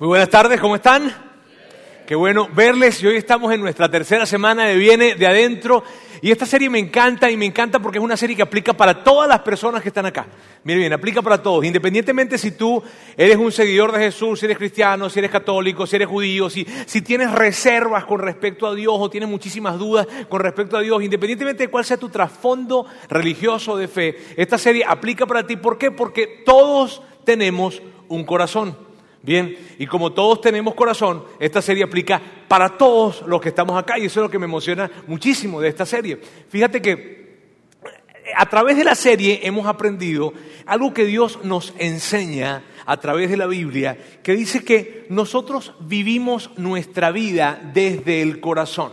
Muy buenas tardes, ¿cómo están? Qué bueno verles y hoy estamos en nuestra tercera semana de Viene de Adentro y esta serie me encanta y me encanta porque es una serie que aplica para todas las personas que están acá. Mire bien, aplica para todos, independientemente si tú eres un seguidor de Jesús, si eres cristiano, si eres católico, si eres judío, si, si tienes reservas con respecto a Dios o tienes muchísimas dudas con respecto a Dios, independientemente de cuál sea tu trasfondo religioso de fe, esta serie aplica para ti. ¿Por qué? Porque todos tenemos un corazón. Bien, y como todos tenemos corazón, esta serie aplica para todos los que estamos acá y eso es lo que me emociona muchísimo de esta serie. Fíjate que a través de la serie hemos aprendido algo que Dios nos enseña a través de la Biblia, que dice que nosotros vivimos nuestra vida desde el corazón.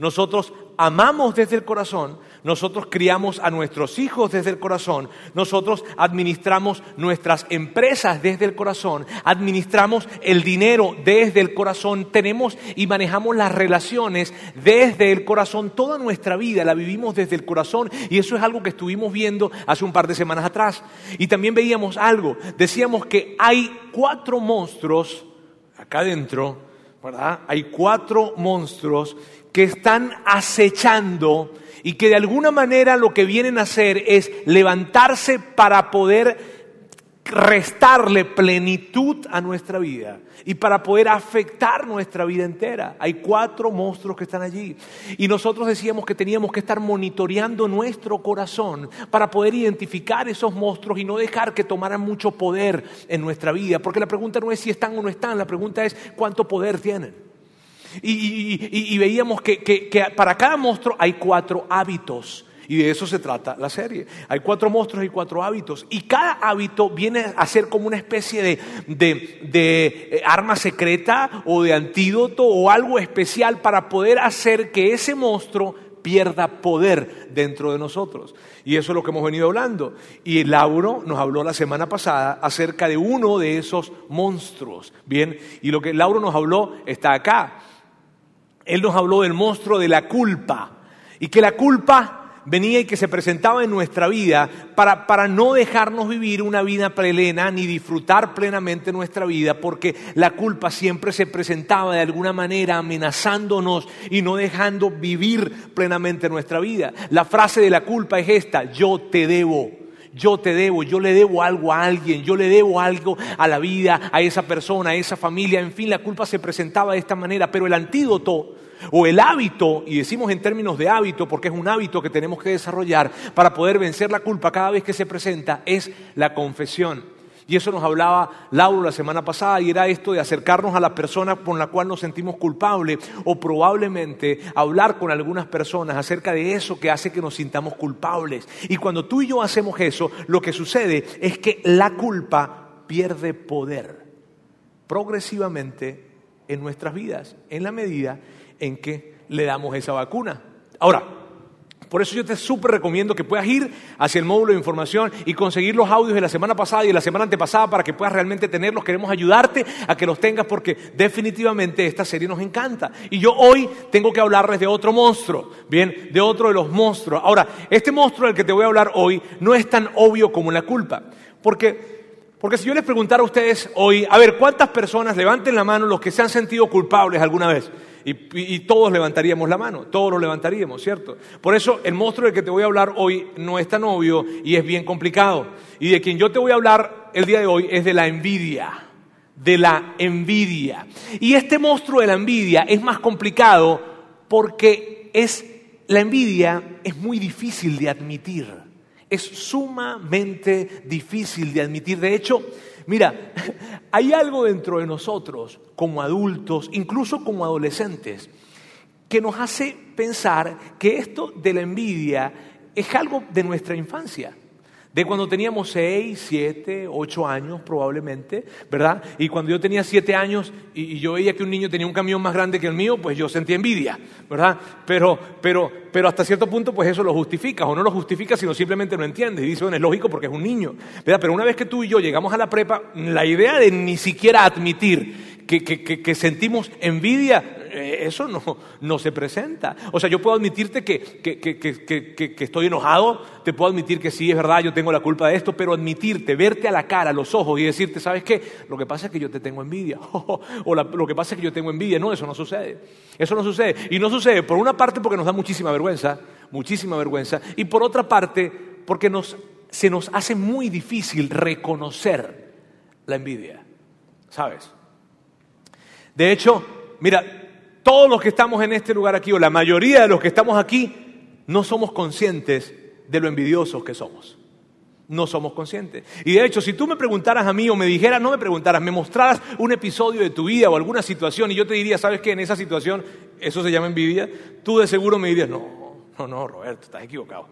Nosotros amamos desde el corazón, nosotros criamos a nuestros hijos desde el corazón, nosotros administramos nuestras empresas desde el corazón, administramos el dinero desde el corazón, tenemos y manejamos las relaciones desde el corazón, toda nuestra vida la vivimos desde el corazón. Y eso es algo que estuvimos viendo hace un par de semanas atrás. Y también veíamos algo, decíamos que hay cuatro monstruos acá adentro, ¿verdad? Hay cuatro monstruos que están acechando y que de alguna manera lo que vienen a hacer es levantarse para poder restarle plenitud a nuestra vida y para poder afectar nuestra vida entera. Hay cuatro monstruos que están allí. Y nosotros decíamos que teníamos que estar monitoreando nuestro corazón para poder identificar esos monstruos y no dejar que tomaran mucho poder en nuestra vida. Porque la pregunta no es si están o no están, la pregunta es cuánto poder tienen. Y, veíamos que, para cada monstruo hay cuatro hábitos. Y de eso se trata la serie. Hay cuatro monstruos y cuatro hábitos. Y cada hábito viene a ser como una especie de, de, eh, arma secreta o de antídoto o algo especial para poder hacer que ese monstruo pierda poder dentro de nosotros. Y eso es lo que hemos venido hablando. Y Lauro nos habló la semana pasada acerca de uno de esos monstruos. Bien, y lo que Lauro nos habló está acá. Él nos habló del monstruo de la culpa y que la culpa venía y que se presentaba en nuestra vida para, para, no dejarnos vivir una vida plena ni disfrutar plenamente nuestra vida, porque la culpa siempre se presentaba de alguna manera amenazándonos y no dejando vivir plenamente nuestra vida. La frase de la culpa es esta, yo te debo. Yo te debo, yo le debo algo a alguien, yo le debo algo a la vida, a esa persona, a esa familia, en fin, la culpa se presentaba de esta manera, pero el antídoto o el hábito, y decimos en términos de hábito porque es un hábito que tenemos que desarrollar para poder vencer la culpa cada vez que se presenta, es la confesión. Y eso nos hablaba Lauro la semana pasada y era esto de acercarnos a la persona con la cual nos sentimos culpables o probablemente hablar con algunas personas acerca de eso que hace que nos sintamos culpables. Y cuando tú y yo hacemos eso, lo que sucede es que la culpa pierde poder progresivamente en nuestras vidas, en la medida en que le damos esa vacuna. Ahora, por eso yo te súper recomiendo que puedas ir hacia el módulo de información y conseguir los audios de la semana pasada y de la semana antepasada para que puedas realmente tenerlos. Queremos ayudarte a que los tengas porque definitivamente esta serie nos encanta. Y yo hoy tengo que hablarles de otro monstruo, bien, de otro de los monstruos. Ahora, este monstruo del que te voy a hablar hoy no es tan obvio como la culpa. Porque porque si yo les preguntara a ustedes hoy, a ver, ¿cuántas personas levanten la mano los que se han sentido culpables alguna vez? Y, todos levantaríamos la mano, todos lo levantaríamos, ¿cierto? Por eso el monstruo del que te voy a hablar hoy no es tan obvio y es bien complicado. Y de quien yo te voy a hablar el día de hoy es de la envidia, de la envidia. Y este monstruo de la envidia es más complicado porque es, la envidia es muy difícil de admitir. Es sumamente difícil de admitir. De hecho, Mira, hay algo dentro de nosotros, como adultos, incluso como adolescentes, que nos hace pensar que esto de la envidia es algo de nuestra infancia de cuando teníamos 6, 7, 8 años probablemente, ¿verdad? Y cuando yo tenía 7 años y, yo veía que un niño tenía un camión más grande que el mío, pues yo sentía envidia, ¿verdad? Pero, pero, pero hasta cierto punto pues eso lo justifica, o no lo justifica, sino simplemente no entiendes. Y dice, bueno, es lógico porque es un niño, ¿verdad? Pero una vez que tú y yo llegamos a la prepa, la idea de ni siquiera admitir que, que sentimos envidia eso no, no se presenta. O sea, yo puedo admitirte que, que, que, que, estoy enojado, te puedo admitir que sí, es verdad, yo tengo la culpa de esto, pero admitirte, verte a la cara, a los ojos y decirte, ¿sabes qué? Lo que pasa es que yo te tengo envidia. o lo que pasa es que yo tengo envidia. No, eso no sucede. Eso no sucede. Y no sucede, por una parte, porque nos da muchísima vergüenza, muchísima vergüenza, y por otra parte, porque nos, se nos hace muy difícil reconocer la envidia. ¿Sabes? De hecho, mira, todos los que estamos en este lugar aquí, o la mayoría de los que estamos aquí, no somos conscientes de lo envidiosos que somos. No somos conscientes. Y de hecho, si tú me preguntaras a mí o me dijeras, no me preguntaras, me mostraras un episodio de tu vida o alguna situación y yo te diría, ¿sabes qué? En esa situación eso se llama envidia, tú de seguro me dirías, no, no, no, Roberto, estás equivocado.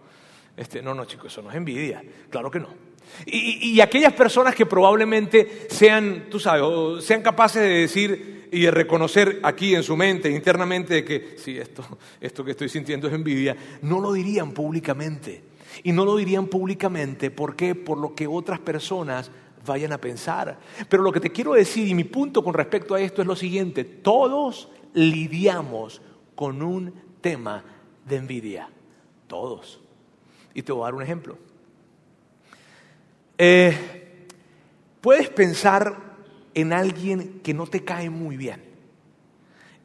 Este, no, no, chicos, eso no es envidia. Claro que no. Y, aquellas personas que probablemente sean, tú sabes, sean capaces de decir y de reconocer aquí en su mente, internamente, que sí, esto, esto que estoy sintiendo es envidia, no lo dirían públicamente. Y no lo dirían públicamente, ¿por qué? Por lo que otras personas vayan a pensar. Pero lo que te quiero decir, y mi punto con respecto a esto es lo siguiente, todos lidiamos con un tema de envidia, todos. Y te voy a dar un ejemplo. Eh, puedes pensar en alguien que no te cae muy bien,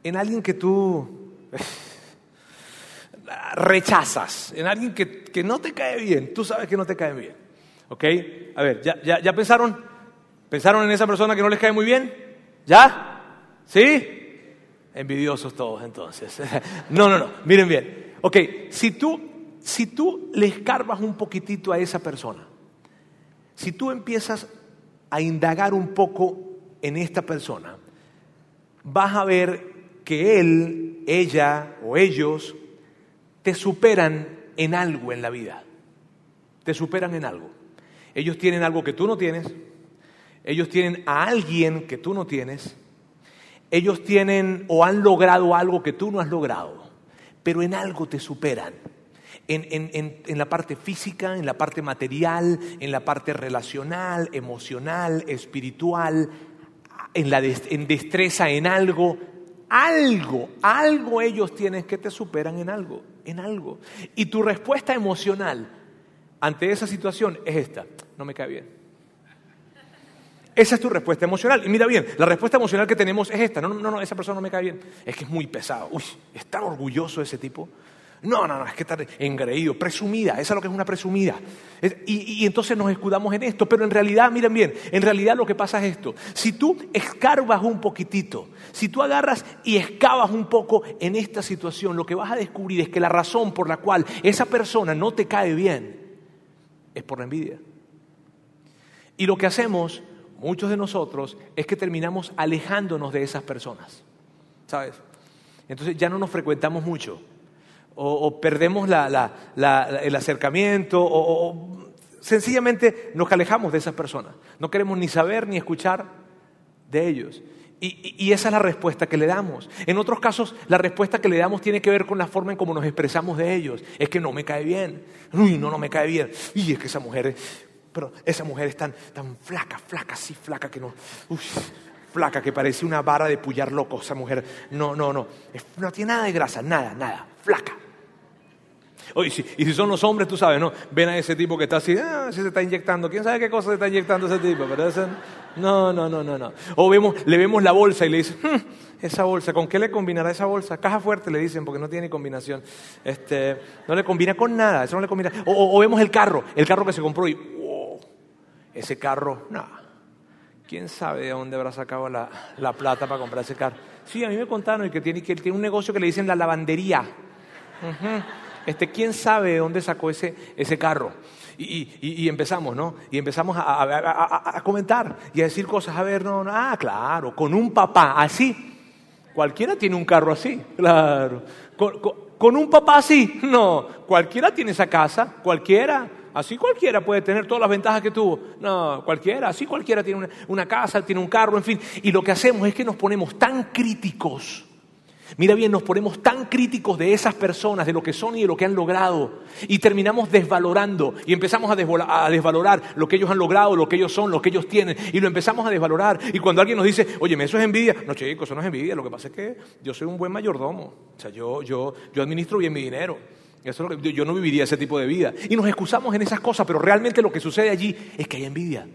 en alguien que tú rechazas, en alguien que, no te cae bien, tú sabes que no te cae bien. ¿Ok? A ver, ¿ya, ya, pensaron? ¿Pensaron en esa persona que no les cae muy bien? ¿Ya? ¿Sí? Envidiosos todos entonces. no, no, no, miren bien. Ok, si tú, si tú le escarbas un poquitito a esa persona, si tú empiezas a indagar un poco en esta persona, vas a ver que él, ella o ellos te superan en algo en la vida. Te superan en algo. Ellos tienen algo que tú no tienes. Ellos tienen a alguien que tú no tienes. Ellos tienen o han logrado algo que tú no has logrado. Pero en algo te superan en, la parte física, en la parte material, en la parte relacional, emocional, espiritual, en, la destreza en algo, algo, algo ellos tienen que te superan en algo, en algo. Y tu respuesta emocional ante esa situación es esta, no me cae bien. Esa es tu respuesta emocional. Y mira bien, la respuesta emocional que tenemos es esta. No, no, no, esa persona no me cae bien. Es que es muy pesado. Uy, es tan orgulloso ese tipo. No, no, no, es que está engreído, presumida, esa es lo que es una presumida. Y, entonces nos escudamos en esto, pero en realidad, miren bien, en realidad lo que pasa es esto. Si tú escarbas un poquitito, si tú agarras y excavas un poco en esta situación, lo que vas a descubrir es que la razón por la cual esa persona no te cae bien es por la envidia. Y lo que hacemos, muchos de nosotros, es que terminamos alejándonos de esas personas. ¿Sabes? Entonces ya no nos frecuentamos mucho o, perdemos el acercamiento o, sencillamente nos alejamos de esas personas. No queremos ni saber ni escuchar de ellos. Y, esa es la respuesta que le damos. En otros casos, la respuesta que le damos tiene que ver con la forma en cómo nos expresamos de ellos. Es que no me cae bien. Uy, no, no me cae bien. Y es que esa mujer, pero esa mujer es tan, tan flaca, flaca, así flaca que no. Uy, flaca que parece una vara de pullar loco. Esa mujer, no, no, no. No tiene nada de grasa, nada, nada. Flaca y si son los hombres, tú sabes, ¿no? Ven a ese tipo que está así, ah, se está inyectando. ¿Quién sabe qué cosa se está inyectando ese tipo? Pero no, no, no, no, no. O vemos, le vemos la bolsa y le dicen, hmm, esa bolsa, ¿con qué le combinará esa bolsa? Caja fuerte le dicen, porque no tiene combinación. Este, no le combina con nada, eso no le combina. O, vemos el carro, el carro que se compró y, wow, ese carro, no. ¿Quién sabe de dónde habrá sacado la, plata para comprar ese carro? Sí, a mí me contaron que tiene, que tiene un negocio que le dicen la lavandería. Este, ¿Quién sabe de dónde sacó ese, ese carro? Y, empezamos, ¿no? Y empezamos a, comentar y a decir cosas. A ver, no, no, ah, claro, con un papá así. Cualquiera tiene un carro así, claro. Con, un papá así, no. Cualquiera tiene esa casa, cualquiera. Así cualquiera puede tener todas las ventajas que tuvo. No, cualquiera. Así cualquiera tiene una casa, tiene un carro, en fin. Y lo que hacemos es que nos ponemos tan críticos Mira bien, nos ponemos tan críticos de esas personas, de lo que son y de lo que han logrado, y terminamos desvalorando y empezamos a, desvalorar lo que ellos han logrado, lo que ellos son, lo que ellos tienen, y lo empezamos a desvalorar. Y cuando alguien nos dice, oye, eso es envidia, no, chicos, eso no es envidia, lo que pasa es que yo soy un buen mayordomo, o sea, yo, yo, yo administro bien mi dinero. Eso yo no viviría ese tipo de vida. Y nos excusamos en esas cosas, pero realmente lo que sucede allí es que hay envidia.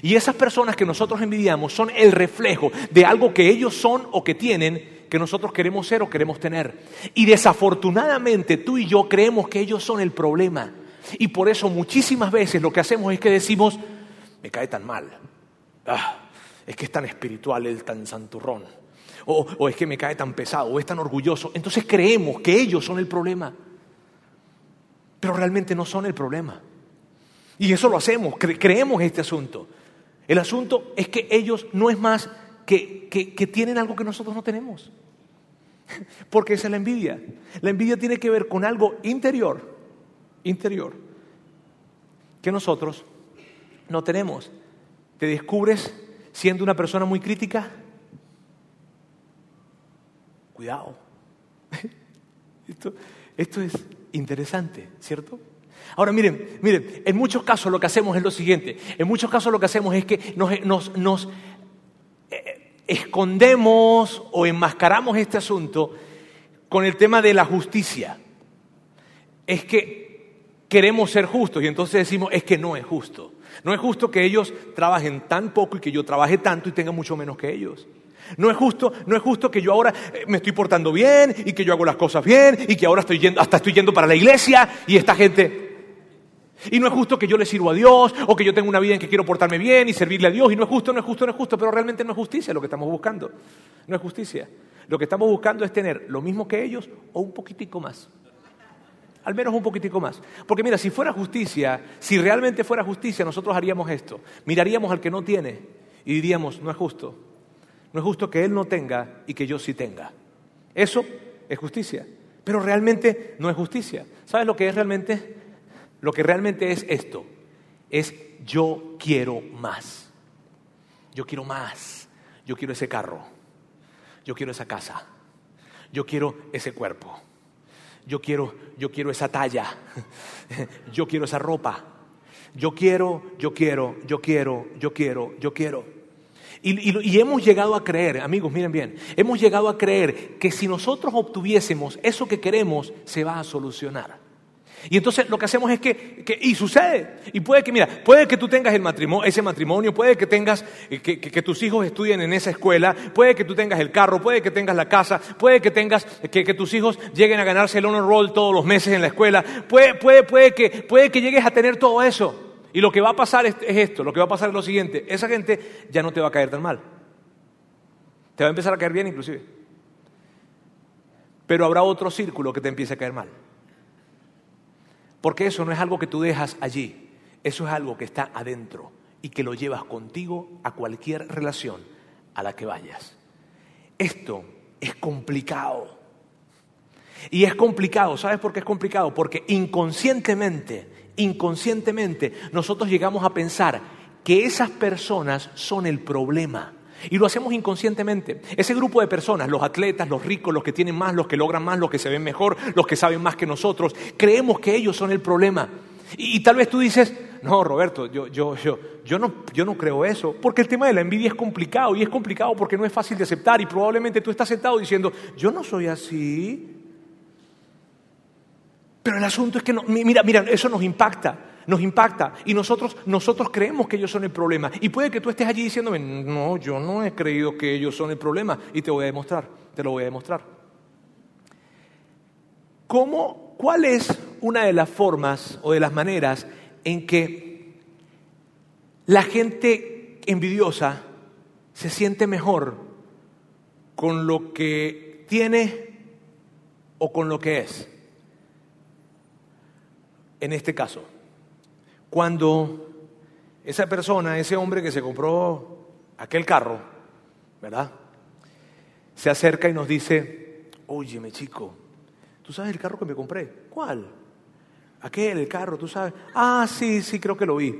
Y esas personas que nosotros envidiamos son el reflejo de algo que ellos son o que tienen que nosotros queremos ser o queremos tener. Y desafortunadamente tú y yo creemos que ellos son el problema. Y por eso muchísimas veces lo que hacemos es que decimos, me cae tan mal. Ah, es que es tan espiritual, el tan santurrón. O, o, es que me cae tan pesado, o es tan orgulloso. Entonces creemos que ellos son el problema. Pero realmente no son el problema. Y eso lo hacemos, creemos este asunto. El asunto es que ellos no es más que, que, tienen algo que nosotros no tenemos. Porque esa es la envidia. La envidia tiene que ver con algo interior, interior, que nosotros no tenemos. ¿Te descubres siendo una persona muy crítica? Cuidado. Esto, esto es interesante, ¿cierto? Ahora miren, miren, en muchos casos lo que hacemos es lo siguiente. En muchos casos lo que hacemos es que nos, nos, nos escondemos o enmascaramos este asunto con el tema de la justicia. Es que queremos ser justos y entonces decimos, es que no es justo. No es justo que ellos trabajen tan poco y que yo trabaje tanto y tenga mucho menos que ellos. No es justo, no es justo que yo ahora eh, me estoy portando bien y que yo hago las cosas bien y que ahora estoy yendo, hasta estoy yendo para la iglesia y esta gente y no es justo que yo le sirva a Dios o que yo tenga una vida en que quiero portarme bien y servirle a Dios. Y no es justo, no es justo, no es justo, pero realmente no es justicia lo que estamos buscando. No es justicia. Lo que estamos buscando es tener lo mismo que ellos o un poquitico más. Al menos un poquitico más. Porque mira, si fuera justicia, si realmente fuera justicia, nosotros haríamos esto. Miraríamos al que no tiene y diríamos, no es justo. No es justo que él no tenga y que yo sí tenga. Eso es justicia. Pero realmente no es justicia. ¿Sabes lo que es realmente? Lo que realmente es esto, es yo quiero más. Yo quiero más. Yo quiero ese carro. Yo quiero esa casa. Yo quiero ese cuerpo. Yo quiero, yo quiero esa talla. Yo quiero esa ropa. Yo quiero, yo quiero, yo quiero, yo quiero, yo quiero. Y, y, hemos llegado a creer, amigos, miren bien, hemos llegado a creer que si nosotros obtuviésemos eso que queremos, se va a solucionar. Y entonces lo que hacemos es que, y sucede, y puede que, mira, puede que tú tengas el matrimonio, ese matrimonio, puede que tengas, eh, que, tus hijos estudien en esa escuela, puede que tú tengas el carro, puede que tengas la casa, puede que tengas, que, tus hijos lleguen a ganarse el honor roll todos los meses en la escuela, puede, puede, puede, que, puede que llegues a tener todo eso. Y lo que va a pasar es esto, lo que va a pasar es lo siguiente, esa gente ya no te va a caer tan mal. Te va a empezar a caer bien inclusive. Pero habrá otro círculo que te empiece a caer mal. Porque eso no es algo que tú dejas allí, eso es algo que está adentro y que lo llevas contigo a cualquier relación a la que vayas. Esto es complicado. Y es complicado, ¿sabes por qué es complicado? Porque inconscientemente, inconscientemente nosotros llegamos a pensar que esas personas son el problema. Y lo hacemos inconscientemente. Ese grupo de personas, los atletas, los ricos, los que tienen más, los que logran más, los que se ven mejor, los que saben más que nosotros, creemos que ellos son el problema. Y, tal vez tú dices, no, Roberto, yo, yo, yo, yo, no, yo no creo eso, porque el tema de la envidia es complicado y es complicado porque no es fácil de aceptar y probablemente tú estás sentado diciendo, yo no soy así. Pero el asunto es que, no, mira, mira, eso nos impacta nos impacta y nosotros, nosotros creemos que ellos son el problema. Y puede que tú estés allí diciéndome, no, yo no he creído que ellos son el problema y te voy a demostrar, te lo voy a demostrar. ¿Cómo, ¿Cuál es una de las formas o de las maneras en que la gente envidiosa se siente mejor con lo que tiene o con lo que es? En este caso, cuando esa persona, ese hombre que se compró aquel carro, ¿verdad? Se acerca y nos dice, óyeme chico, ¿tú sabes el carro que me compré? ¿Cuál? Aquel, el carro, ¿tú sabes? Ah, sí, sí, creo que lo vi.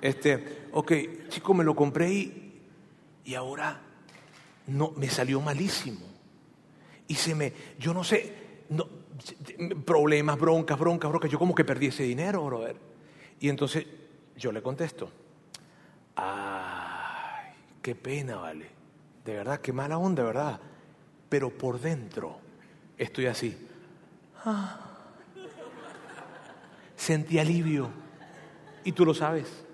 Este, ok, chico, me lo compré y, y ahora no, me salió malísimo. Y se me, yo no sé, no, problemas, broncas, broncas, broncas. Yo como que perdí ese dinero, brother. Y entonces yo le contesto, ay, qué pena, vale. De verdad, qué mala onda, ¿verdad? Pero por dentro estoy así. Ah. Sentí alivio. Y tú lo sabes.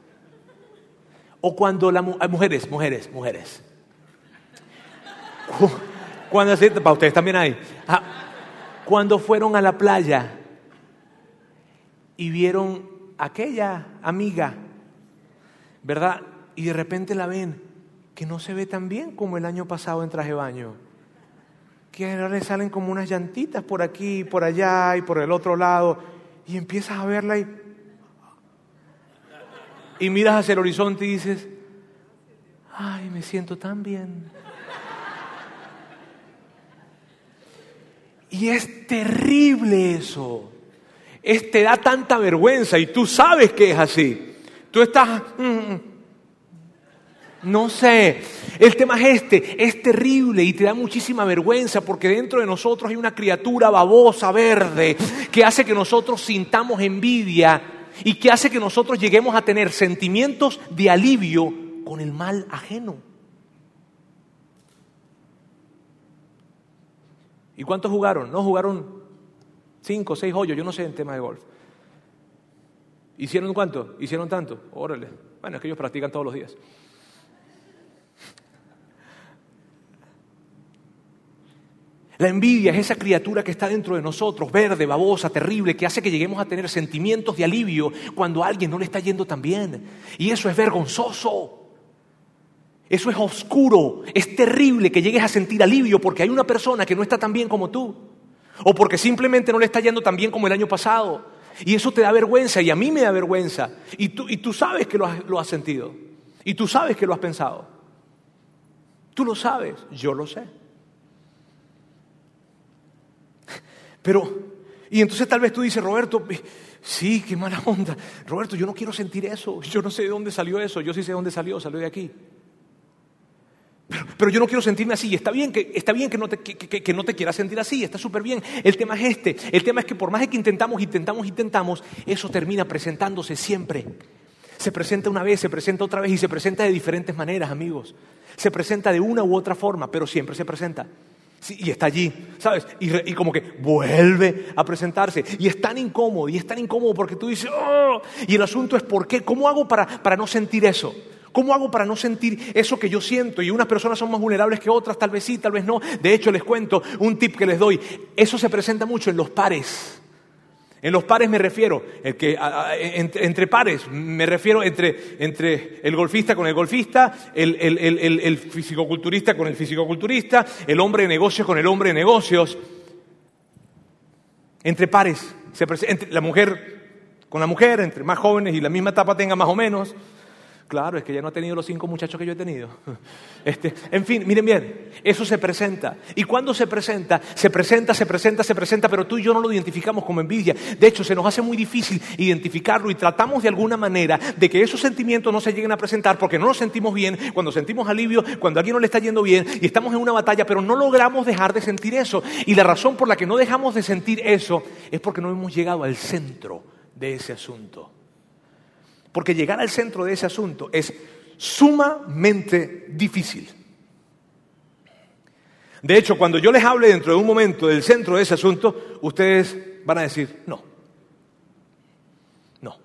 O cuando las mujeres, mujeres, mujeres. Cuando, para ustedes también hay. Ah, cuando fueron a la playa y vieron aquella amiga, ¿verdad? Y de repente la ven que no se ve tan bien como el año pasado en traje baño. Que ahora le salen como unas llantitas por aquí, por allá y por el otro lado. Y empiezas a verla y. Y miras hacia el horizonte y dices: Ay, me siento tan bien. Y es terrible eso. Es, te da tanta vergüenza y tú sabes que es así. Tú estás... Mm, mm, no sé, el tema es este, es terrible y te da muchísima vergüenza porque dentro de nosotros hay una criatura babosa, verde, que hace que nosotros sintamos envidia y que hace que nosotros lleguemos a tener sentimientos de alivio con el mal ajeno. ¿Y cuántos jugaron? No jugaron cinco, seis hoyos, yo no sé en tema de golf. ¿Hicieron cuánto? ¿Hicieron tanto? Órale. Bueno, es que ellos practican todos los días. La envidia es esa criatura que está dentro de nosotros, verde, babosa, terrible, que hace que lleguemos a tener sentimientos de alivio cuando a alguien no le está yendo tan bien. Y eso es vergonzoso. Eso es oscuro, es terrible que llegues a sentir alivio porque hay una persona que no está tan bien como tú. O porque simplemente no le está yendo tan bien como el año pasado. Y eso te da vergüenza y a mí me da vergüenza. Y tú, y tú sabes que lo has, lo has sentido. Y tú sabes que lo has pensado. Tú lo sabes, yo lo sé. Pero, y entonces tal vez tú dices, Roberto, sí, qué mala onda. Roberto, yo no quiero sentir eso. Yo no sé de dónde salió eso. Yo sí sé de dónde salió, salió de aquí. Pero, yo no quiero sentirme así. Está bien que, está bien que, no, te, que, no te quieras sentir así, está súper bien. El tema es este. El tema es que por más que intentamos, intentamos, intentamos, eso termina presentándose siempre. Se presenta una vez, se presenta otra vez y se presenta de diferentes maneras, amigos. Se presenta de una u otra forma, pero siempre se presenta. y está allí, ¿sabes? Y, como que vuelve a presentarse. Y es tan incómodo, y es tan incómodo porque tú dices, oh, y el asunto es por qué, ¿cómo hago para, para no sentir eso? ¿Cómo hago para no sentir eso que yo siento? Y unas personas son más vulnerables que otras, tal vez sí, tal vez no. De hecho, les cuento un tip que les doy. Eso se presenta mucho en los pares. En los pares me refiero, que, entre, pares, me refiero entre, entre, el golfista con el golfista, el, el, el, el fisicoculturista con el fisicoculturista, el hombre de negocios con el hombre de negocios. Entre pares, se entre la mujer con la mujer, entre más jóvenes y la misma etapa tenga más o menos. Claro, es que ya no ha tenido los cinco muchachos que yo he tenido. Este, en fin, miren bien, eso se presenta. Y cuando se presenta, se presenta, se presenta, se presenta, pero tú y yo no lo identificamos como envidia. De hecho, se nos hace muy difícil identificarlo y tratamos de alguna manera de que esos sentimientos no se lleguen a presentar porque no nos sentimos bien, cuando sentimos alivio, cuando a alguien no le está yendo bien y estamos en una batalla, pero no logramos dejar de sentir eso. Y la razón por la que no dejamos de sentir eso es porque no hemos llegado al centro de ese asunto. Porque llegar al centro de ese asunto es sumamente difícil. De hecho, cuando yo les hable dentro de un momento del centro de ese asunto, ustedes van a decir, no, no,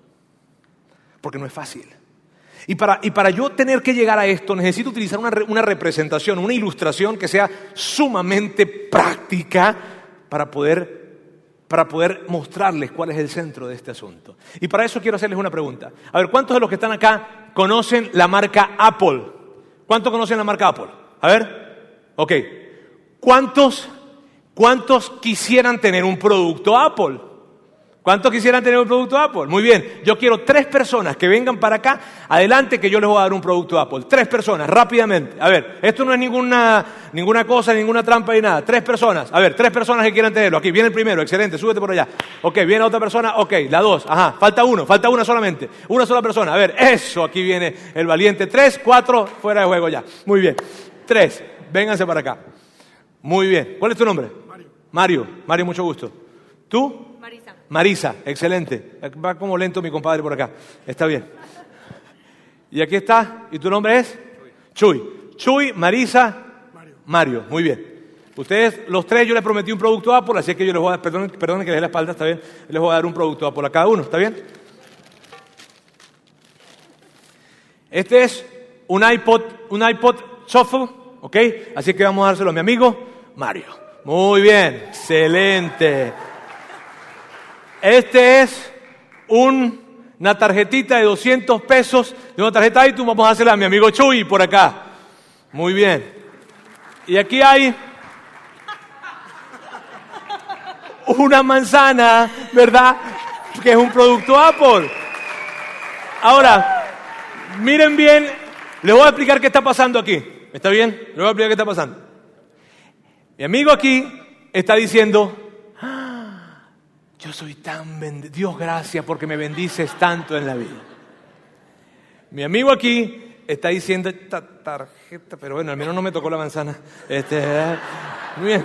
porque no es fácil. Y para, y para yo tener que llegar a esto, necesito utilizar una, una representación, una ilustración que sea sumamente práctica para poder para poder mostrarles cuál es el centro de este asunto. Y para eso quiero hacerles una pregunta. A ver, ¿cuántos de los que están acá conocen la marca Apple? ¿Cuántos conocen la marca Apple? A ver, ok. ¿Cuántos, cuántos quisieran tener un producto Apple? ¿Cuántos quisieran tener un producto Apple? Muy bien, yo quiero tres personas que vengan para acá, adelante que yo les voy a dar un producto Apple. Tres personas, rápidamente. A ver, esto no es ninguna, ninguna cosa, ninguna trampa ni nada. Tres personas, a ver, tres personas que quieran tenerlo. Aquí viene el primero, excelente, súbete por allá. Ok, viene otra persona, ok, la dos, ajá, falta uno, falta una solamente. Una sola persona, a ver, eso, aquí viene el valiente. Tres, cuatro, fuera de juego ya. Muy bien, tres, vénganse para acá. Muy bien. ¿Cuál es tu nombre? Mario. Mario, Mario, mucho gusto. ¿Tú? Marisa. Excelente. Va como lento mi compadre por acá. Está bien. Y aquí está. ¿Y tu nombre es? Chuy. Chuy, Marisa, Mario. Mario. Muy bien. Ustedes, los tres, yo les prometí un producto Apple, así que yo les voy a dar, perdón, perdón que les dé la espalda, está bien. Les voy a dar un producto Apple a cada uno, ¿está bien? Este es un iPod, un iPod Shuffle, ¿ok? Así que vamos a dárselo a mi amigo Mario. Muy bien, excelente. Este es una tarjetita de 200 pesos de una tarjeta iTunes. Vamos a dársela a mi amigo Chuy por acá. Muy bien. Y aquí hay una manzana, ¿verdad? Que es un producto Apple. Ahora, miren bien, les voy a explicar qué está pasando aquí. ¿Está bien? Les voy a explicar qué está pasando. Mi amigo aquí está diciendo, yo soy tan bendecido, Dios gracias porque me bendices tanto en la vida. Mi amigo aquí está diciendo esta tarjeta, pero bueno, al menos no me tocó la manzana. Este, bien.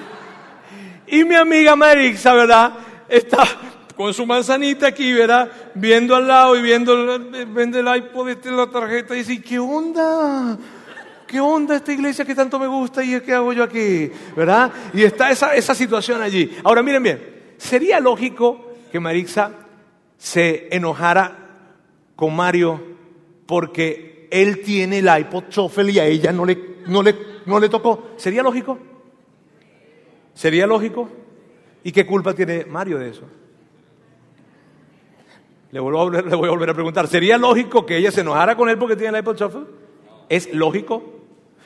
Y mi amiga Marixa, ¿verdad? Está con su manzanita aquí, ¿verdad? Viendo al lado y viendo, vende el iPod, este, la tarjeta y dice, ¿qué onda? ¿Qué onda esta iglesia que tanto me gusta y qué hago yo aquí? ¿Verdad? Y está esa, esa situación allí. Ahora miren bien, ¿sería lógico que Marixa se enojara con Mario porque él tiene el iPod Shuffle y a ella no le, no le, no le tocó? ¿Sería lógico? ¿Sería lógico? ¿Y qué culpa tiene Mario de eso? Le, vuelvo a, le voy a volver a preguntar, ¿sería lógico que ella se enojara con él porque tiene el iPod Shuffle? ¿Es lógico?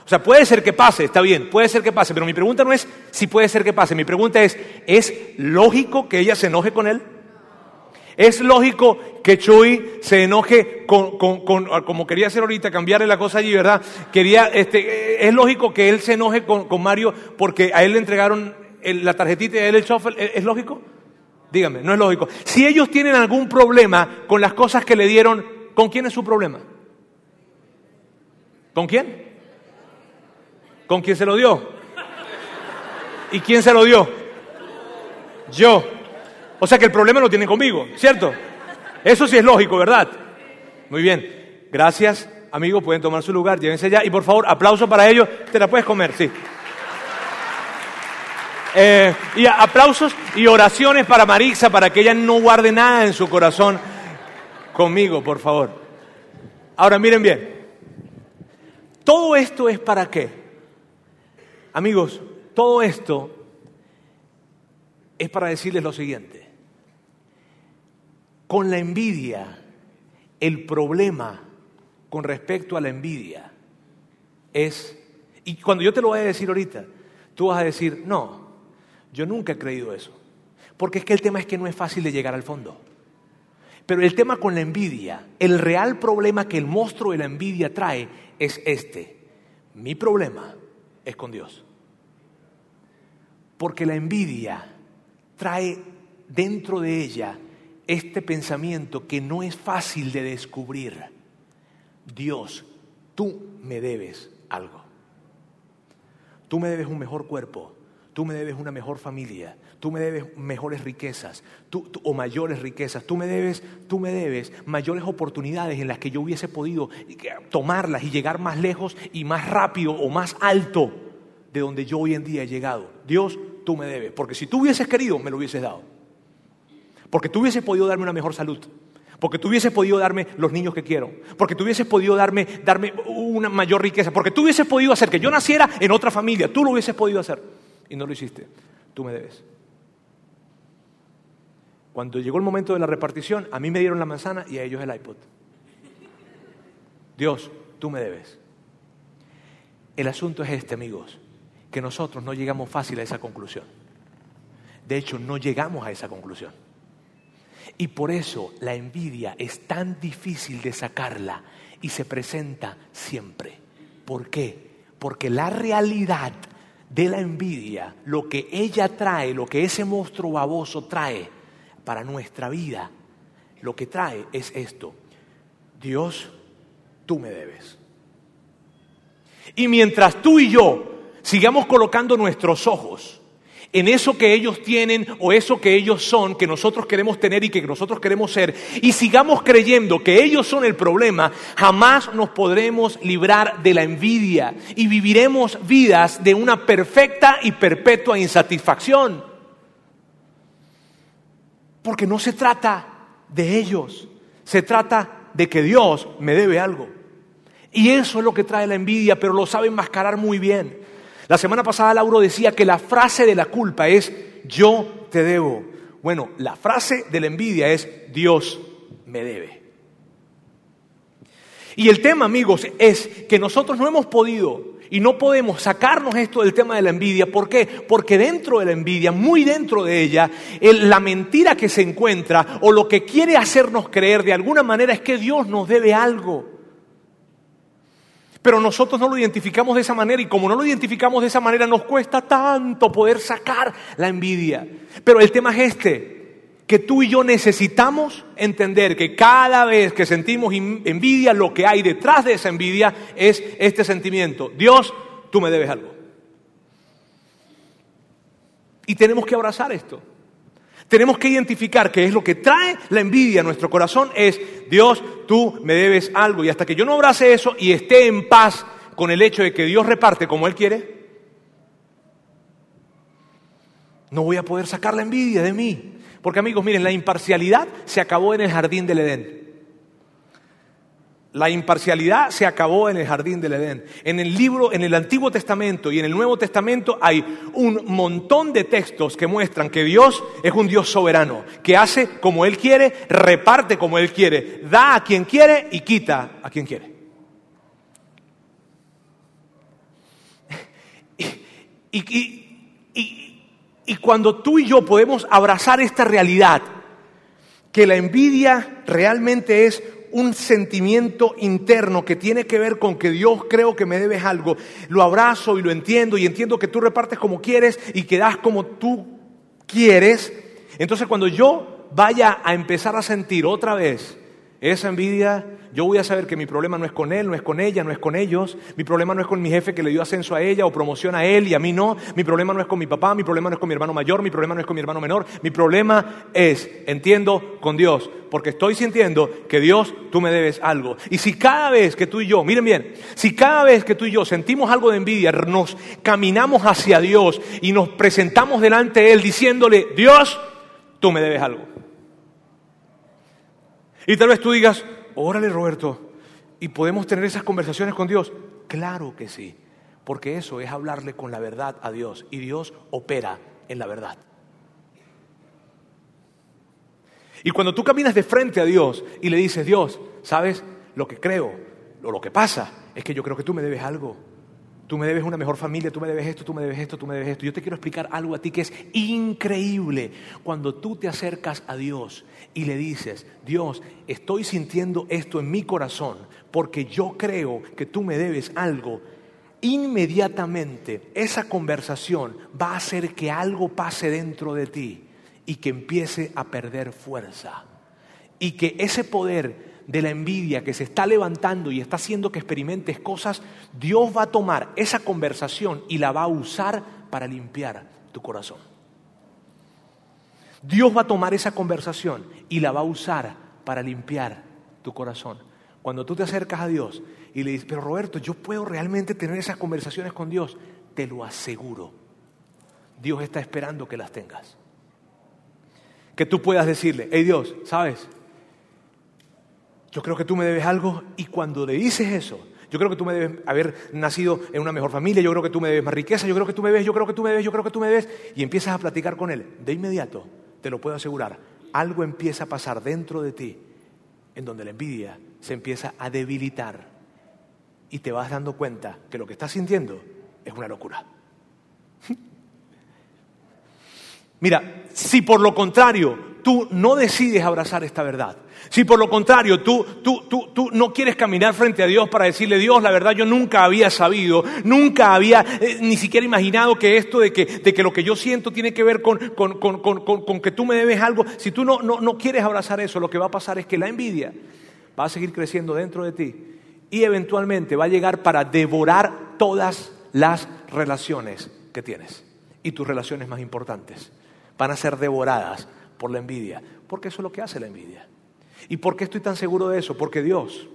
O sea, puede ser que pase, está bien, puede ser que pase, pero mi pregunta no es si puede ser que pase, mi pregunta es, ¿es lógico que ella se enoje con él? ¿Es lógico que Chuy se enoje con, como quería hacer ahorita, cambiarle la cosa allí, ¿verdad? Quería, este, ¿Es lógico que él se enoje con, Mario porque a él le entregaron la tarjetita y a él el shuffle? ¿Es lógico? Dígame, no es lógico. Si ellos tienen algún problema con las cosas que le dieron, ¿con quién es su problema? ¿Con quién? ¿Con quién se lo dio? ¿Y quién se lo dio? Yo. O sea que el problema lo tienen conmigo, ¿cierto? Eso sí es lógico, ¿verdad? Muy bien. Gracias, amigos. Pueden tomar su lugar, llévense ya. Y por favor, aplauso para ellos. Te la puedes comer, sí. Eh, y aplausos y oraciones para Marixa, para que ella no guarde nada en su corazón conmigo, por favor. Ahora miren bien. Todo esto es para qué? Amigos, todo esto es para decirles lo siguiente. Con la envidia, el problema con respecto a la envidia es, y cuando yo te lo voy a decir ahorita, tú vas a decir, no, yo nunca he creído eso. Porque es que el tema es que no es fácil de llegar al fondo. Pero el tema con la envidia, el real problema que el monstruo de la envidia trae es este. Mi problema es con Dios. Porque la envidia trae dentro de ella este pensamiento que no es fácil de descubrir. Dios, tú me debes algo. Tú me debes un mejor cuerpo, tú me debes una mejor familia, tú me debes mejores riquezas o mayores riquezas, tú me, debes, tú me debes mayores oportunidades en las que yo hubiese podido tomarlas y llegar más lejos y más rápido o más alto de donde yo hoy en día he llegado. Dios, tú me debes, porque si tú hubieses querido, me lo hubieses dado. Porque tú hubieses podido darme una mejor salud. Porque tú hubieses podido darme los niños que quiero. Porque tú hubieses podido darme, darme una mayor riqueza. Porque tú hubieses podido hacer que yo naciera en otra familia. Tú lo hubieses podido hacer. Y no lo hiciste. Tú me debes. Cuando llegó el momento de la repartición, a mí me dieron la manzana y a ellos el iPod. Dios, tú me debes. El asunto es este, amigos, nosotros no llegamos fácil a esa conclusión. De hecho, no llegamos a esa conclusión. Y por eso la envidia es tan difícil de sacarla y se presenta siempre. ¿Por qué? Porque la realidad de la envidia, lo que ella trae, lo que ese monstruo baboso trae para nuestra vida, lo que trae es esto. Dios, tú me debes. Y mientras tú y yo sigamos colocando nuestros ojos en eso que ellos tienen o eso que ellos son, que nosotros queremos tener y que nosotros queremos ser, y sigamos creyendo que ellos son el problema, jamás nos podremos librar de la envidia y viviremos vidas de una perfecta y perpetua insatisfacción. Porque no se trata de ellos, se trata de que Dios me debe algo. Y eso es lo que trae la envidia, pero lo sabe enmascarar muy bien. La semana pasada Lauro decía que la frase de la culpa es yo te debo. Bueno, la frase de la envidia es Dios me debe. Y el tema, amigos, es que nosotros no hemos podido y no podemos sacarnos esto del tema de la envidia. ¿Por qué? Porque dentro de la envidia, muy dentro de ella, la mentira que se encuentra o lo que quiere hacernos creer de alguna manera es que Dios nos debe algo. Pero nosotros no lo identificamos de esa manera y como no lo identificamos de esa manera nos cuesta tanto poder sacar la envidia. Pero el tema es este, que tú y yo necesitamos entender que cada vez que sentimos envidia, lo que hay detrás de esa envidia es este sentimiento. Dios, tú me debes algo. Y tenemos que abrazar esto. Tenemos que identificar que es lo que trae la envidia a nuestro corazón, es Dios, tú me debes algo. Y hasta que yo no abrace eso y esté en paz con el hecho de que Dios reparte como Él quiere, no voy a poder sacar la envidia de mí. Porque amigos, miren, la imparcialidad se acabó en el jardín del Edén. La imparcialidad se acabó en el jardín del Edén. En el libro, en el Antiguo Testamento y en el Nuevo Testamento hay un montón de textos que muestran que Dios es un Dios soberano, que hace como Él quiere, reparte como Él quiere, da a quien quiere y quita a quien quiere. y cuando tú y yo podemos abrazar esta realidad, que la envidia realmente es un sentimiento interno que tiene que ver con que Dios creo que me debes algo, lo abrazo y lo entiendo y entiendo que tú repartes como quieres y que das como tú quieres, entonces cuando yo vaya a empezar a sentir otra vez esa envidia, yo voy a saber que mi problema no es con él, no es con ella, no es con ellos. Mi problema no es con mi jefe que le dio ascenso a ella o promoción a él y a mí no. Mi problema no es con mi papá, mi problema no es con mi hermano mayor, mi problema no es con mi hermano menor. Mi problema es, entiendo, con Dios. Porque estoy sintiendo que Dios, tú me debes algo. Y si cada vez que tú y yo, miren bien, si cada vez que tú y yo sentimos algo de envidia, nos caminamos hacia Dios y nos presentamos delante de Él diciéndole, Dios, tú me debes algo. Y tal vez tú digas, órale Roberto, ¿y podemos tener esas conversaciones con Dios? Claro que sí, porque eso es hablarle con la verdad a Dios y Dios opera en la verdad. Y cuando tú caminas de frente a Dios y le dices, Dios, ¿sabes? Lo que creo, o lo que pasa, es que yo creo que tú me debes algo. Tú me debes una mejor familia, tú me debes esto, tú me debes esto, tú me debes esto. Yo te quiero explicar algo a ti que es increíble. Cuando tú te acercas a Dios y le dices, Dios, estoy sintiendo esto en mi corazón porque yo creo que tú me debes algo, inmediatamente esa conversación va a hacer que algo pase dentro de ti y que empiece a perder fuerza. Y que ese poder de la envidia que se está levantando y está haciendo que experimentes cosas, Dios va a tomar esa conversación y la va a usar para limpiar tu corazón. Dios va a tomar esa conversación y la va a usar para limpiar tu corazón. Cuando tú te acercas a Dios y le dices, pero Roberto, yo puedo realmente tener esas conversaciones con Dios, te lo aseguro. Dios está esperando que las tengas. Que tú puedas decirle, hey Dios, ¿sabes? Yo creo que tú me debes algo y cuando le dices eso, yo creo que tú me debes haber nacido en una mejor familia, yo creo que tú me debes más riqueza, yo creo que tú me debes, yo creo que tú me debes, yo creo que tú me debes, y empiezas a platicar con él, de inmediato, te lo puedo asegurar, algo empieza a pasar dentro de ti, en donde la envidia se empieza a debilitar y te vas dando cuenta que lo que estás sintiendo es una locura. Mira, si por lo contrario tú no decides abrazar esta verdad, si por lo contrario tú, tú, tú, tú, no quieres caminar frente a Dios para decirle, Dios, la verdad yo nunca había sabido, nunca había eh, ni siquiera imaginado que esto de que, de que, lo que yo siento tiene que ver con, con, con, con que tú me debes algo, si tú no, no, no quieres abrazar eso, lo que va a pasar es que la envidia va a seguir creciendo dentro de ti y eventualmente va a llegar para devorar todas las relaciones que tienes. Y tus relaciones más importantes van a ser devoradas por la envidia, porque eso es lo que hace la envidia. ¿Y por qué estoy tan seguro de eso? Porque Dios,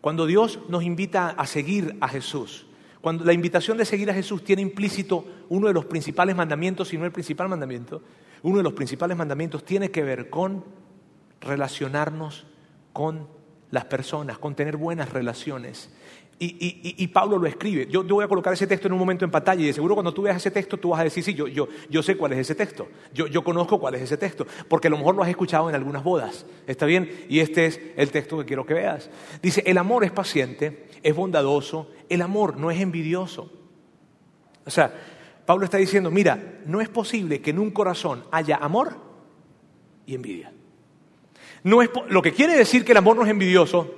cuando Dios nos invita a seguir a Jesús, cuando la invitación de seguir a Jesús tiene implícito uno de los principales mandamientos, si no el principal mandamiento, uno de los principales mandamientos tiene que ver con relacionarnos con las personas, con tener buenas relaciones. Y, Pablo lo escribe. Yo, voy a colocar ese texto en un momento en pantalla y de seguro cuando tú veas ese texto tú vas a decir, sí, yo, yo, yo sé cuál es ese texto. Yo, yo conozco cuál es ese texto. Porque a lo mejor lo has escuchado en algunas bodas. ¿Está bien? Y este es el texto que quiero que veas. Dice, el amor es paciente, es bondadoso, el amor no es envidioso. O sea, Pablo está diciendo, mira, no es posible que en un corazón haya amor y envidia. No es, lo que quiere decir que el amor no es envidioso,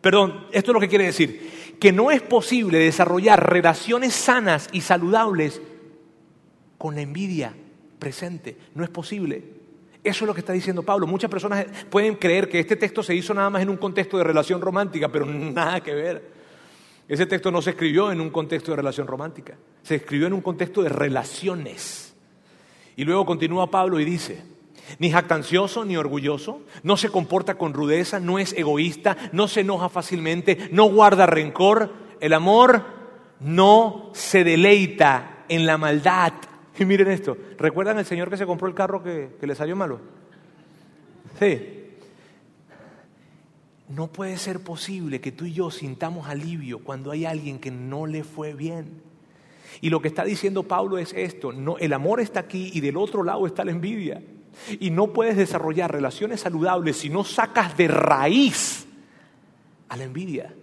perdón, esto es lo que quiere decir, que no es posible desarrollar relaciones sanas y saludables con la envidia presente. No es posible. Eso es lo que está diciendo Pablo. Muchas personas pueden creer que este texto se hizo nada más en un contexto de relación romántica, pero nada que ver. Ese texto no se escribió en un contexto de relación romántica, se escribió en un contexto de relaciones. Y luego continúa Pablo y dice, ni jactancioso ni orgulloso, no se comporta con rudeza, no es egoísta, no se enoja fácilmente, no guarda rencor. El amor no se deleita en la maldad. Y miren esto, ¿recuerdan el señor que se compró el carro que, le salió malo? Sí. No puede ser posible que tú y yo sintamos alivio cuando hay alguien que no le fue bien. Y lo que está diciendo Pablo es esto, no, el amor está aquí y del otro lado está la envidia. Y no puedes desarrollar relaciones saludables si no sacas de raíz a la envidia.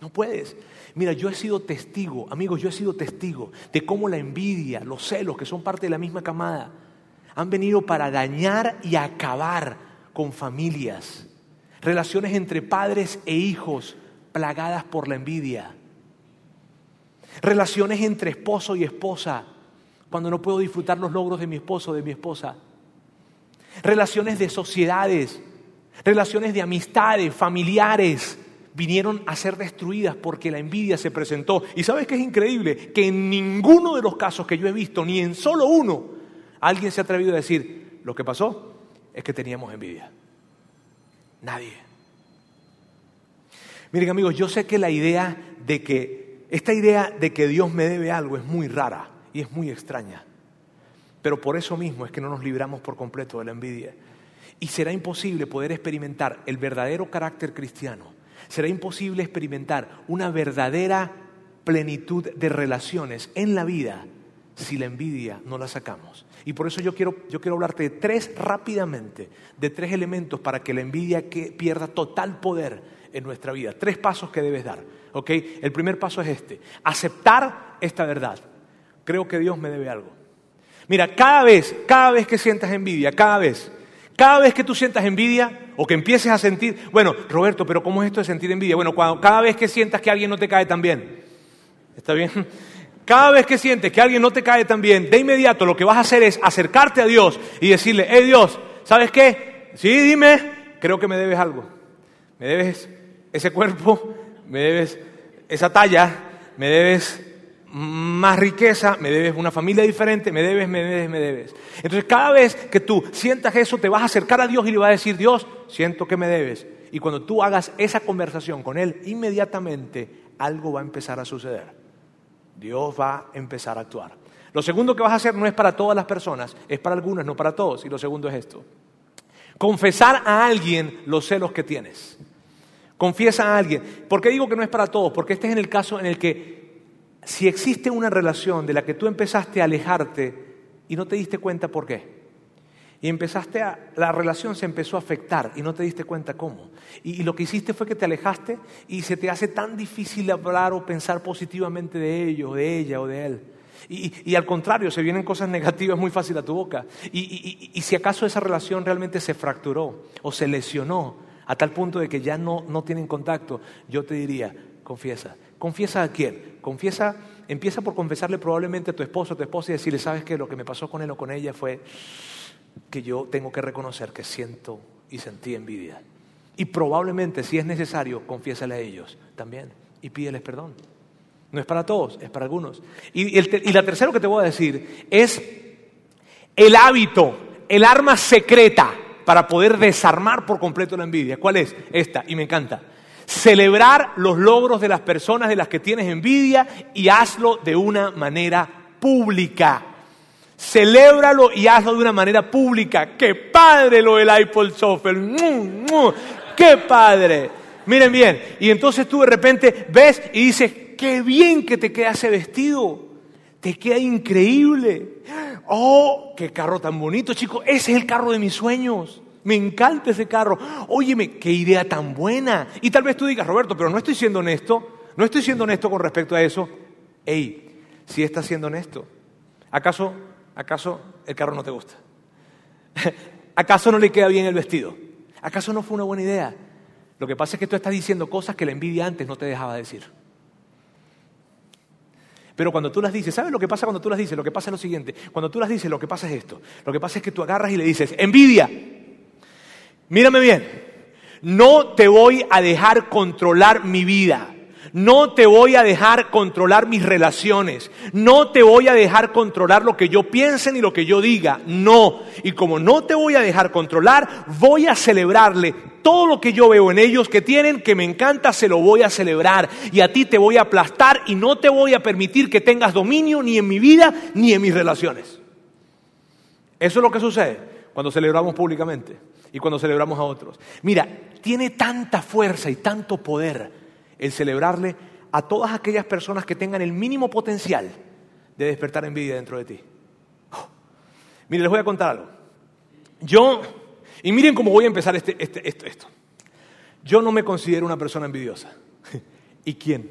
No puedes. Mira, yo he sido testigo, amigos, yo he sido testigo de cómo la envidia, los celos, que son parte de la misma camada, han venido para dañar y acabar con familias. Relaciones entre padres e hijos plagadas por la envidia. Relaciones entre esposo y esposa, cuando no puedo disfrutar los logros de mi esposo de mi esposa relaciones de sociedades, relaciones de amistades, familiares, vinieron a ser destruidas porque la envidia se presentó. Y sabes qué es increíble? Que en ninguno de los casos que yo he visto, ni en solo uno, alguien se ha atrevido a decir, lo que pasó es que teníamos envidia. Nadie. Miren amigos, yo sé que la idea de que, esta idea de que Dios me debe algo es muy rara y es muy extraña. Pero por eso mismo es que no nos libramos por completo de la envidia. Y será imposible poder experimentar el verdadero carácter cristiano. Será imposible experimentar una verdadera plenitud de relaciones en la vida si la envidia no la sacamos. Y por eso yo quiero, yo quiero hablarte de tres rápidamente, de tres elementos para que la envidia que pierda total poder en nuestra vida. Tres pasos que debes dar. El primer paso es este, aceptar esta verdad. Creo que Dios me debe algo. Mira, cada vez, cada vez que sientas envidia, cada vez, cada vez que tú sientas envidia o que empieces a sentir, bueno, Roberto, pero ¿cómo es esto de sentir envidia? Bueno, cada vez que sientas que alguien no te cae tan bien, ¿está bien? Cada vez que sientes que alguien no te cae tan bien, de inmediato lo que vas a hacer es acercarte a Dios y decirle, hey Dios, ¿sabes qué? Sí, dime, creo que me debes algo. Me debes ese cuerpo, me debes esa talla, me debes más riqueza, me debes una familia diferente, me debes, me debes, me debes. Entonces cada vez que tú sientas eso, te vas a acercar a Dios y le vas a decir, Dios, siento que me debes. Y cuando tú hagas esa conversación con Él, inmediatamente algo va a empezar a suceder. Dios va a empezar a actuar. Lo segundo que vas a hacer no es para todas las personas, es para algunas, no para todos. Y lo segundo es esto. Confesar a alguien los celos que tienes. Confiesa a alguien. ¿Por qué digo que no es para todos? Porque este es el caso en el que si existe una relación de la que tú empezaste a alejarte y no te diste cuenta por qué, y empezaste a, la relación se empezó a afectar y no te diste cuenta cómo. Y, lo que hiciste fue que te alejaste y se te hace tan difícil hablar o pensar positivamente de ello, de ella o de él. Y, al contrario, se vienen cosas negativas muy fácil a tu boca. Y, si acaso esa relación realmente se fracturó o se lesionó a tal punto de que ya no, no tienen contacto, yo te diría, confiesa. ¿Confiesa a quién? Confiesa, empieza por confesarle probablemente a tu esposo o tu esposa y decirle, ¿sabes qué? Lo que me pasó con él o con ella fue que yo tengo que reconocer que siento y sentí envidia. Y probablemente, si es necesario, confiésale a ellos también y pídeles perdón. No es para todos, es para algunos. Y, y la tercera que te voy a decir es el hábito, el arma secreta para poder desarmar por completo la envidia. ¿Cuál es? Esta, y me encanta. Celebrar los logros de las personas de las que tienes envidia y hazlo de una manera pública. Celébralo y hazlo de una manera pública. ¡Qué padre lo del iPod Shuffle! ¡Qué padre! Miren bien, y entonces tú de repente ves y dices, qué bien que te queda ese vestido, te queda increíble. Oh, qué carro tan bonito, chicos, ese es el carro de mis sueños. Me encanta ese carro. Óyeme, qué idea tan buena. Y tal vez tú digas, Roberto, pero no estoy siendo honesto. No estoy siendo honesto con respecto a eso. Ey, si estás siendo honesto. ¿Acaso, acaso el carro no te gusta? ¿Acaso no le queda bien el vestido? ¿Acaso no fue una buena idea? Lo que pasa es que tú estás diciendo cosas que la envidia antes no te dejaba decir. Pero cuando tú las dices, ¿sabes lo que pasa cuando tú las dices? Lo que pasa es lo siguiente. Cuando tú las dices, lo que pasa es esto. Lo que pasa es que tú agarras y le dices, envidia. Mírame bien. No te voy a dejar controlar mi vida. No te voy a dejar controlar mis relaciones. No te voy a dejar controlar lo que yo piense ni lo que yo diga. No. Y como no te voy a dejar controlar, voy a celebrarle todo lo que yo veo en ellos que tienen, que me encanta, se lo voy a celebrar. Y a ti te voy a aplastar y no te voy a permitir que tengas dominio ni en mi vida ni en mis relaciones. Eso es lo que sucede cuando celebramos públicamente y cuando celebramos a otros. Mira, tiene tanta fuerza y tanto poder el celebrarle a todas aquellas personas que tengan el mínimo potencial de despertar envidia dentro de ti. Oh. Mire, les voy a contar algo. Yo, y miren cómo voy a empezar este, este, esto, esto. Yo no me considero una persona envidiosa. ¿Y quién?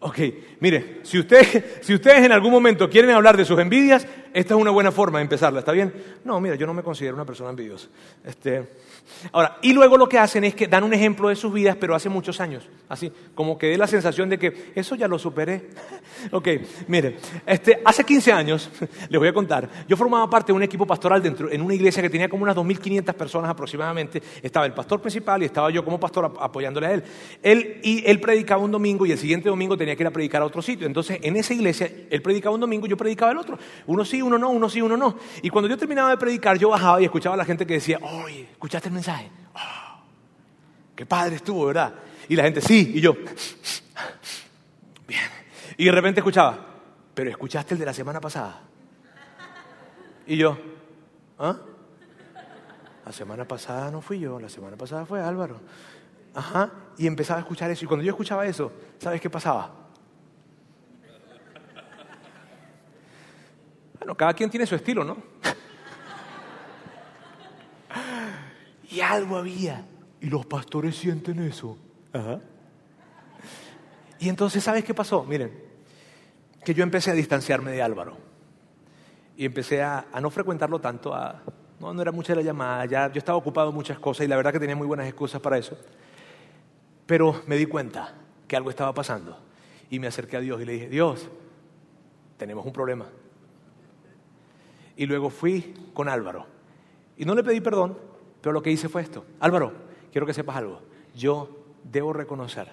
Ok, mire, si ustedes, si ustedes en algún momento quieren hablar de sus envidias, esta es una buena forma de empezarla, ¿está bien? No, mira, yo no me considero una persona envidiosa. Este, ahora, y luego lo que hacen es que dan un ejemplo de sus vidas, pero hace muchos años, así, como que dé la sensación de que eso ya lo superé. ok, mire, este, hace 15 años, les voy a contar, yo formaba parte de un equipo pastoral dentro, en una iglesia que tenía como unas 2.500 personas aproximadamente, estaba el pastor principal y estaba yo como pastor apoyándole a él. Él, y él predicaba un domingo y el siguiente domingo tenía que ir a predicar a otro sitio. Entonces, en esa iglesia, él predicaba un domingo, yo predicaba el otro. Uno sí, uno no, uno sí, uno no. Y cuando yo terminaba de predicar, yo bajaba y escuchaba a la gente que decía, oye, ¿escuchaste el mensaje? Oh, qué padre estuvo, ¿verdad? Y la gente, sí, y yo, bien. Y de repente escuchaba, pero ¿escuchaste el de la semana pasada? Y yo, ¿ah? La semana pasada no fui yo, la semana pasada fue Álvaro. Ajá, y empezaba a escuchar eso. Y cuando yo escuchaba eso, ¿sabes qué pasaba? Bueno, cada quien tiene su estilo, ¿no? y algo había. Y los pastores sienten eso. Y entonces, ¿sabes qué pasó? Miren, que yo empecé a distanciarme de Álvaro. Y empecé a, no frecuentarlo tanto. A, no, no era mucha la llamada. Ya, yo estaba ocupado en muchas cosas y la verdad que tenía muy buenas excusas para eso. Pero me di cuenta que algo estaba pasando. Y me acerqué a Dios y le dije, Dios, tenemos un problema. Y luego fui con Álvaro. Y no le pedí perdón, pero lo que hice fue esto. Álvaro, quiero que sepas algo. Yo debo reconocer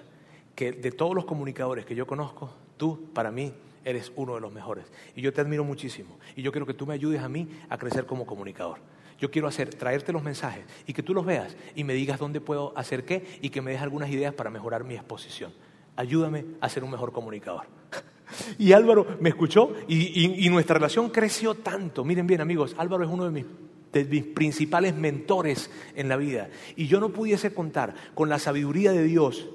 que de todos los comunicadores que yo conozco, tú para mí eres uno de los mejores. Y yo te admiro muchísimo. Y yo quiero que tú me ayudes a mí a crecer como comunicador. Yo quiero hacer, traerte los mensajes y que tú los veas y me digas dónde puedo hacer qué y que me des algunas ideas para mejorar mi exposición. Ayúdame a ser un mejor comunicador. Y Álvaro me escuchó y, nuestra relación creció tanto. Miren bien amigos, Álvaro es uno de mis, principales mentores en la vida. Y yo no pudiese contar con la sabiduría de Dios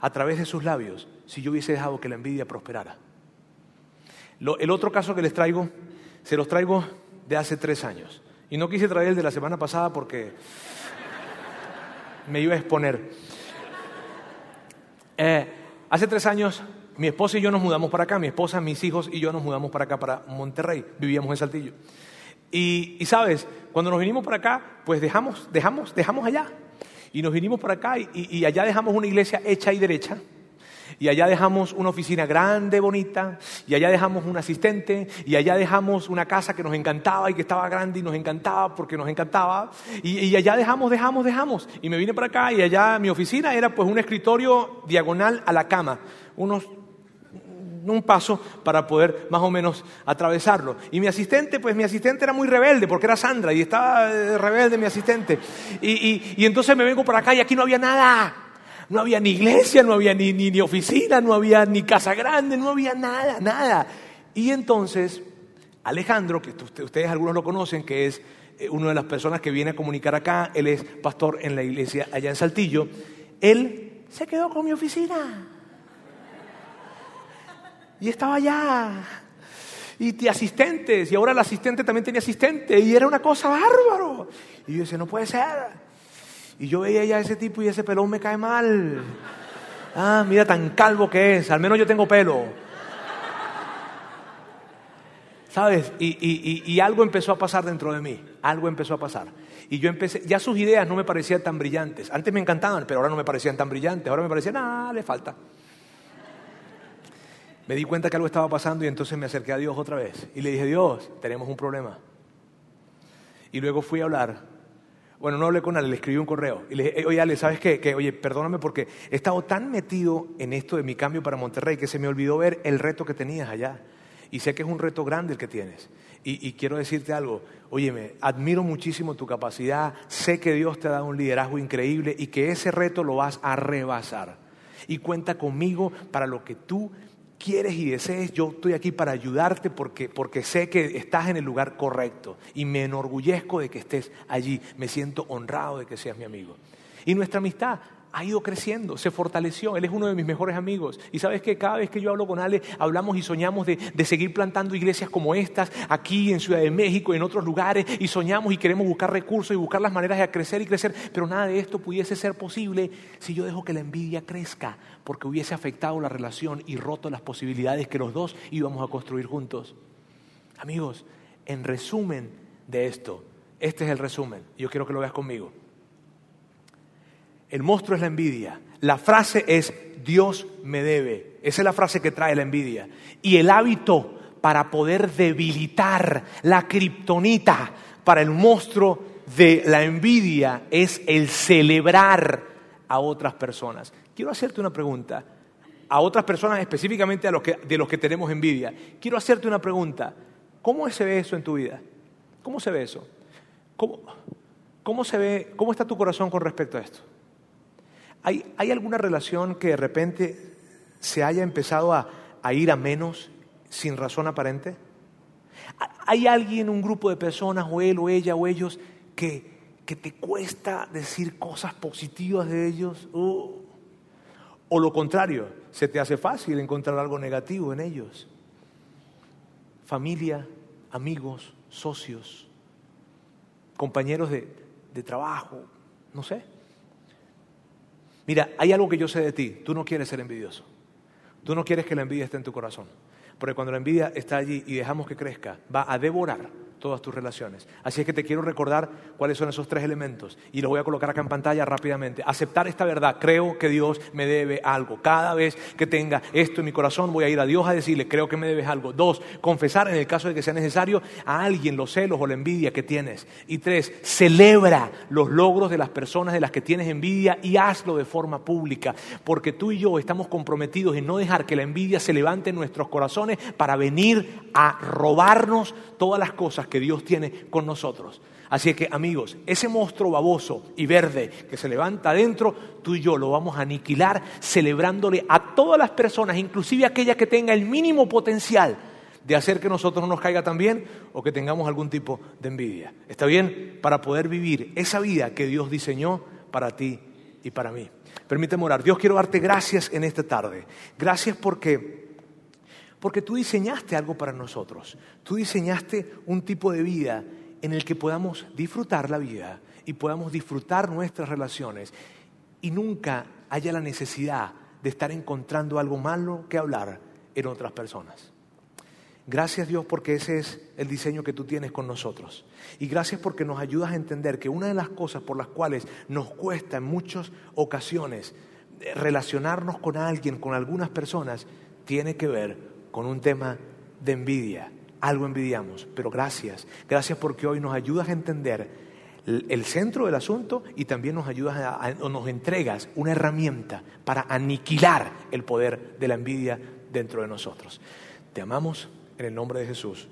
a través de sus labios si yo hubiese dejado que la envidia prosperara. el otro caso que les traigo, se los traigo de hace tres años. Y no quise traer el de la semana pasada porque me iba a exponer. Eh, hace tres años mi esposa y yo nos mudamos para acá, mi esposa, mis hijos y yo nos mudamos para acá, para Monterrey, vivíamos en Saltillo. Y, sabes, cuando nos vinimos para acá, pues dejamos, dejamos, dejamos allá. Y nos vinimos para acá y, allá dejamos una iglesia hecha y derecha. Y allá dejamos una oficina grande, bonita, y allá dejamos un asistente, y allá dejamos una casa que nos encantaba y que estaba grande y nos encantaba porque nos encantaba. Y, y, allá dejamos, dejamos, dejamos. Y me vine para acá y allá mi oficina era pues un escritorio diagonal a la cama, unos un paso para poder más o menos atravesarlo. Y mi asistente, pues mi asistente era muy rebelde porque era Sandra y estaba eh, rebelde mi asistente. Y, entonces me vengo por acá y aquí no había nada. No había ni iglesia, no había ni, ni, ni oficina, no había ni casa grande, no había nada, nada. Y entonces Alejandro, que ustedes algunos lo conocen, que es eh, una de las personas que viene a comunicar acá, él es pastor en la iglesia allá en Saltillo, él se quedó con mi oficina. Y estaba allá. Y asistentes, y ahora el asistente también tenía asistente, y era una cosa bárbaro. Y yo decía, no puede ser. Y yo veía ya a ese tipo y ese pelón me cae mal. Ah, mira tan calvo que es, al menos yo tengo pelo. ¿Sabes? Y, algo empezó a pasar dentro de mí, algo empezó a pasar. Y yo empecé, ya sus ideas no me parecían tan brillantes. Antes me encantaban, pero ahora no me parecían tan brillantes. Ahora me parecían, ah, le falta. Me di cuenta que algo estaba pasando y entonces me acerqué a Dios otra vez. Y le dije, Dios, tenemos un problema. Y luego fui a hablar. Bueno, no hablé con él, le escribí un correo. Y le dije, oye, Ale, ¿sabes qué? Que, oye, perdóname porque he estado tan metido en esto de mi cambio para Monterrey que se me olvidó ver el reto que tenías allá. Y sé que es un reto grande el que tienes. Y, quiero decirte algo, óyeme, admiro muchísimo tu capacidad, sé que Dios te ha dado un liderazgo increíble y que ese reto lo vas a rebasar. Y cuenta conmigo para lo que tú quieres y desees, yo estoy aquí para ayudarte porque, porque sé que estás en el lugar correcto y me enorgullezco de que estés allí, me siento honrado de que seas mi amigo. Y nuestra amistad ha ido creciendo, se fortaleció. Él es uno de mis mejores amigos. Y sabes que cada vez que yo hablo con Ale, hablamos y soñamos de, seguir plantando iglesias como estas, aquí en Ciudad de México, en otros lugares, y soñamos y queremos buscar recursos y buscar las maneras de crecer y crecer. Pero nada de esto pudiese ser posible si yo dejo que la envidia crezca, porque hubiese afectado la relación y roto las posibilidades que los dos íbamos a construir juntos. Amigos, en resumen de esto, este es el resumen. Yo quiero que lo veas conmigo. El monstruo es la envidia. La frase es Dios me debe. Esa es la frase que trae la envidia. Y el hábito para poder debilitar la kriptonita para el monstruo de la envidia es el celebrar a otras personas. Quiero hacerte una pregunta. A otras personas, específicamente a los que, de los que tenemos envidia. Quiero hacerte una pregunta. ¿Cómo se ve eso en tu vida? ¿Cómo se ve eso? ¿Cómo, cómo se ve, cómo está tu corazón con respecto a esto? ¿Hay, alguna relación que de repente se haya empezado a, ir a menos sin razón aparente? ¿Hay alguien, un grupo de personas, o él, o ella, o ellos, que, te cuesta decir cosas positivas de ellos? o lo contrario, se te hace fácil encontrar algo negativo en ellos. Familia, amigos, socios, compañeros de trabajo, no sé. Mira, hay algo que yo sé de ti. Tú no quieres ser envidioso. Tú no quieres que la envidia esté en tu corazón. Porque cuando la envidia está allí y dejamos que crezca, va a devorar todas tus relaciones. Así es que te quiero recordar cuáles son esos tres elementos y los voy a colocar acá en pantalla rápidamente. Aceptar esta verdad, creo que Dios me debe algo. Cada vez que tenga esto en mi corazón voy a ir a Dios a decirle, creo que me debes algo. Dos, confesar en el caso de que sea necesario a alguien los celos o la envidia que tienes. Y tres, celebra los logros de las personas de las que tienes envidia y hazlo de forma pública, porque tú y yo estamos comprometidos en no dejar que la envidia se levante en nuestros corazones para venir a robarnos todas las cosas que Dios tiene con nosotros. Así que amigos, ese monstruo baboso y verde que se levanta adentro, tú y yo lo vamos a aniquilar celebrándole a todas las personas, inclusive aquella que tenga el mínimo potencial de hacer que nosotros no nos caiga tan bien o que tengamos algún tipo de envidia. ¿Está bien? Para poder vivir esa vida que Dios diseñó para ti y para mí. Permíteme orar. Dios, quiero darte gracias en esta tarde. Gracias porque porque tú diseñaste algo para nosotros. Tú diseñaste un tipo de vida en el que podamos disfrutar la vida y podamos disfrutar nuestras relaciones y nunca haya la necesidad de estar encontrando algo malo que hablar en otras personas. Gracias Dios porque ese es el diseño que tú tienes con nosotros. Y gracias porque nos ayudas a entender que una de las cosas por las cuales nos cuesta en muchas ocasiones relacionarnos con alguien, con algunas personas, tiene que ver con un tema de envidia. Algo envidiamos, pero gracias. Gracias porque hoy nos ayudas a entender el centro del asunto y también nos ayudas o nos entregas una herramienta para aniquilar el poder de la envidia dentro de nosotros. Te amamos en el nombre de Jesús.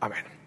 Amén.